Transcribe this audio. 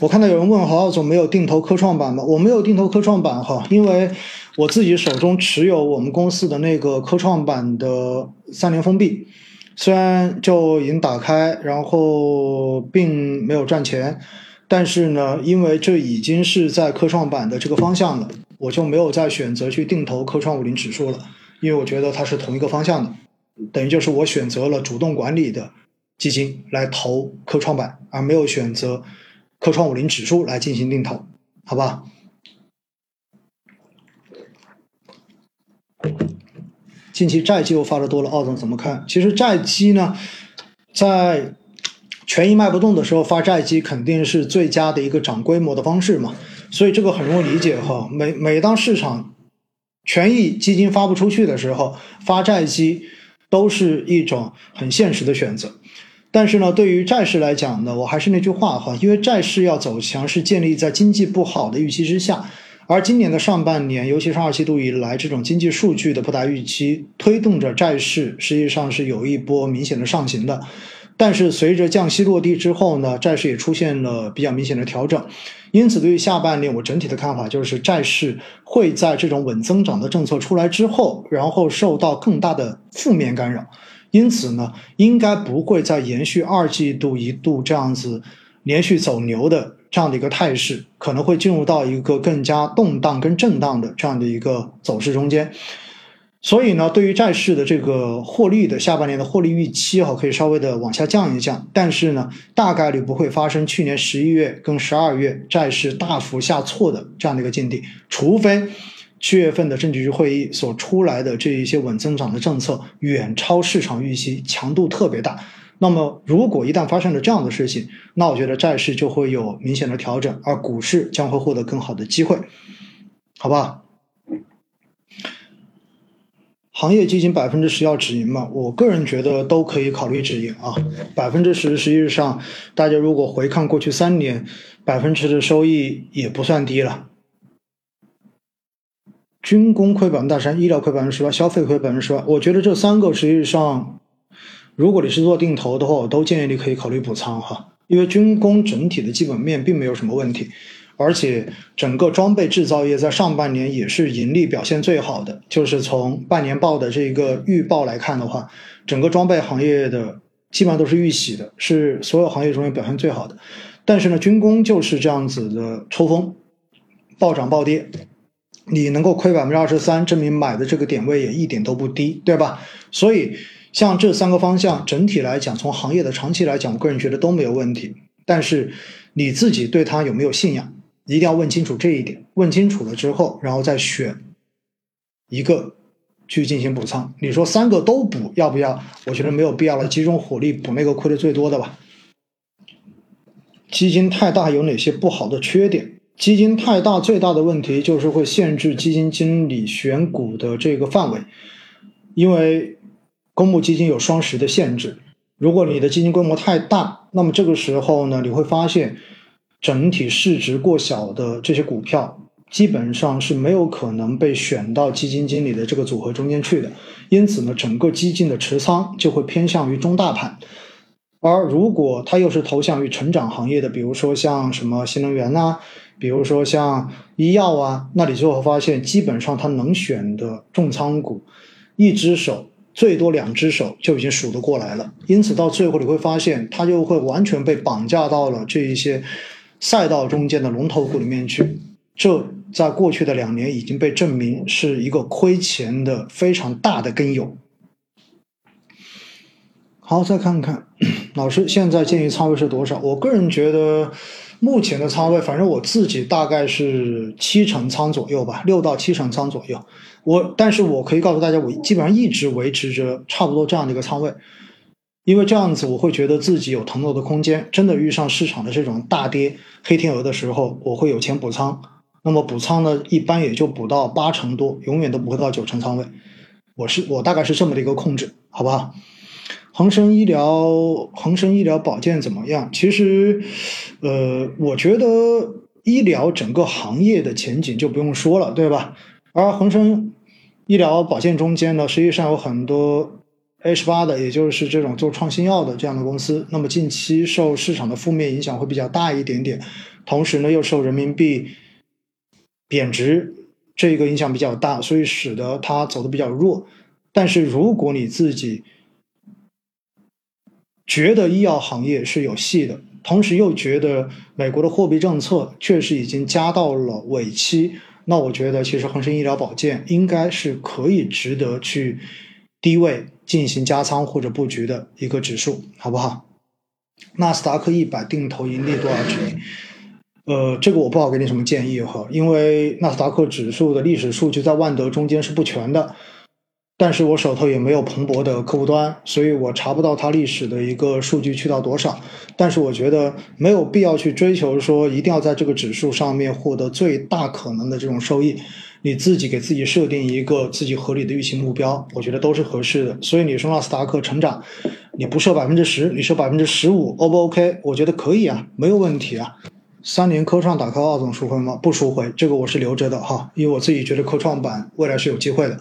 我看到有人问何老总没有定投科创板吗？我没有定投科创板哈，因为我自己手中持有我们公司的那个科创板的三连封闭，虽然就已经打开，然后并没有赚钱，但是呢，因为这已经是在科创板的这个方向了，我就没有再选择去定投科创五零指数了，因为我觉得它是同一个方向的，等于就是我选择了主动管理的基金来投科创板，而没有选择。科创五零指数来进行定投，好吧？近期债基又发的多了，奥总怎么看？其实债基呢，在权益卖不动的时候发债基，肯定是最佳的一个涨规模的方式嘛。所以这个很容易理解哈。每每当市场权益基金发不出去的时候，发债基都是一种很现实的选择。但是呢，对于债市来讲呢，我还是那句话哈，因为债市要走强是建立在经济不好的预期之下，而今年的上半年，尤其是二季度以来，这种经济数据的不达预期，推动着债市实际上是有一波明显的上行的。但是随着降息落地之后呢，债市也出现了比较明显的调整，因此对于下半年我整体的看法就是债市会在这种稳增长的政策出来之后，然后受到更大的负面干扰。因此呢，应该不会再延续二季度一度这样子连续走牛的这样的一个态势，可能会进入到一个更加动荡跟震荡的这样的一个走势中间。所以呢，对于债市的这个获利的下半年的获利预期哈，可以稍微的往下降一降，但是呢，大概率不会发生去年十一月跟十二月债市大幅下挫的这样的一个境地，除非。七月份的政治局会议所出来的这一些稳增长的政策远超市场预期，强度特别大。那么，如果一旦发生了这样的事情，那我觉得债市就会有明显的调整，而股市将会获得更好的机会，好吧？行业基金百分之十要止盈吗？我个人觉得都可以考虑止盈啊。百分之十实际上，大家如果回看过去三年，百分之十的收益也不算低了。军工亏百分之大三，医疗亏百分之十八，消费亏百分之十八。我觉得这三个实际上，如果你是做定投的话，我都建议你可以考虑补仓哈。因为军工整体的基本面并没有什么问题，而且整个装备制造业在上半年也是盈利表现最好的。就是从半年报的这个预报来看的话，整个装备行业的基本上都是预喜的，是所有行业中间表现最好的。但是呢，军工就是这样子的抽风，暴涨暴跌。你能够亏百分之二十三，证明买的这个点位也一点都不低，对吧？所以像这三个方向，整体来讲，从行业的长期来讲，我个人觉得都没有问题。但是你自己对它有没有信仰，一定要问清楚这一点。问清楚了之后，然后再选一个去进行补仓。你说三个都补要不要？我觉得没有必要了，集中火力补那个亏的最多的吧。基金太大有哪些不好的缺点？基金太大，最大的问题就是会限制基金经理选股的这个范围，因为公募基金有双十的限制。如果你的基金规模太大，那么这个时候呢，你会发现整体市值过小的这些股票，基本上是没有可能被选到基金经理的这个组合中间去的。因此呢，整个基金的持仓就会偏向于中大盘。而如果它又是投向于成长行业的，比如说像什么新能源呐。比如说像医药啊，那你就会发现，基本上他能选的重仓股，一只手最多两只手就已经数得过来了。因此到最后你会发现，他就会完全被绑架到了这一些赛道中间的龙头股里面去。这在过去的两年已经被证明是一个亏钱的非常大的根由。好，再看看老师现在建议仓位是多少？我个人觉得。目前的仓位，反正我自己大概是七成仓左右吧，六到七成仓左右。我，但是我可以告诉大家，我基本上一直维持着差不多这样的一个仓位，因为这样子我会觉得自己有腾挪的空间。真的遇上市场的这种大跌黑天鹅的时候，我会有钱补仓。那么补仓呢，一般也就补到八成多，永远都不会到九成仓位。我是我大概是这么的一个控制，好不好？恒生医疗、恒生医疗保健怎么样？其实，呃，我觉得医疗整个行业的前景就不用说了，对吧？而恒生医疗保健中间呢，实际上有很多 A 十八的，也就是这种做创新药的这样的公司，那么近期受市场的负面影响会比较大一点点，同时呢又受人民币贬值这个影响比较大，所以使得它走的比较弱。但是如果你自己觉得医药行业是有戏的，同时又觉得美国的货币政策确实已经加到了尾期，那我觉得其实恒生医疗保健应该是可以值得去低位。进行加仓或者布局的一个指数，好不好？纳斯达克一百定投盈利多少指引？呃，这个我不好给你什么建议哈，因为纳斯达克指数的历史数据在万德中间是不全的。但是我手头也没有蓬勃的客户端，所以我查不到它历史的一个数据去到多少。但是我觉得没有必要去追求说一定要在这个指数上面获得最大可能的这种收益。你自己给自己设定一个自己合理的预期目标，我觉得都是合适的。所以你说纳斯达克成长，你不设百分之十，你设百分之十五，O 不 OK？我觉得可以啊，没有问题啊。三年科创打开二总赎回吗？不赎回，这个我是留着的哈，因为我自己觉得科创板未来是有机会的。